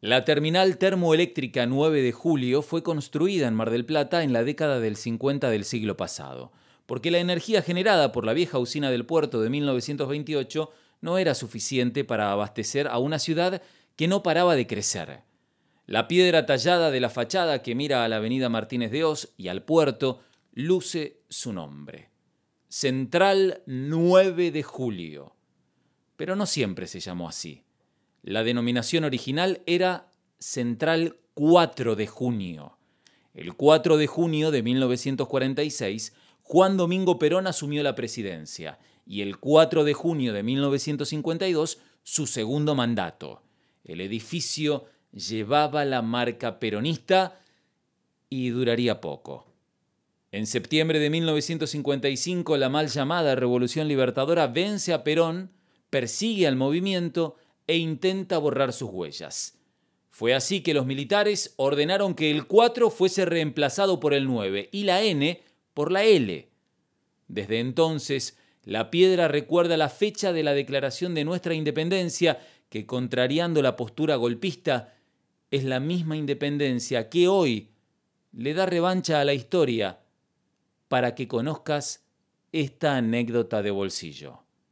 La terminal termoeléctrica 9 de julio fue construida en Mar del Plata en la década del 50 del siglo pasado, porque la energía generada por la vieja usina del puerto de 1928 no era suficiente para abastecer a una ciudad que no paraba de crecer. La piedra tallada de la fachada que mira a la avenida Martínez de Oz y al puerto luce su nombre. Central 9 de julio. Pero no siempre se llamó así. La denominación original era Central 4 de junio. El 4 de junio de 1946, Juan Domingo Perón asumió la presidencia y el 4 de junio de 1952 su segundo mandato. El edificio llevaba la marca peronista y duraría poco. En septiembre de 1955, la mal llamada Revolución Libertadora vence a Perón, persigue al movimiento e intenta borrar sus huellas. Fue así que los militares ordenaron que el 4 fuese reemplazado por el 9 y la N por la L. Desde entonces, la piedra recuerda la fecha de la declaración de nuestra independencia, que contrariando la postura golpista, es la misma independencia que hoy le da revancha a la historia para que conozcas esta anécdota de bolsillo.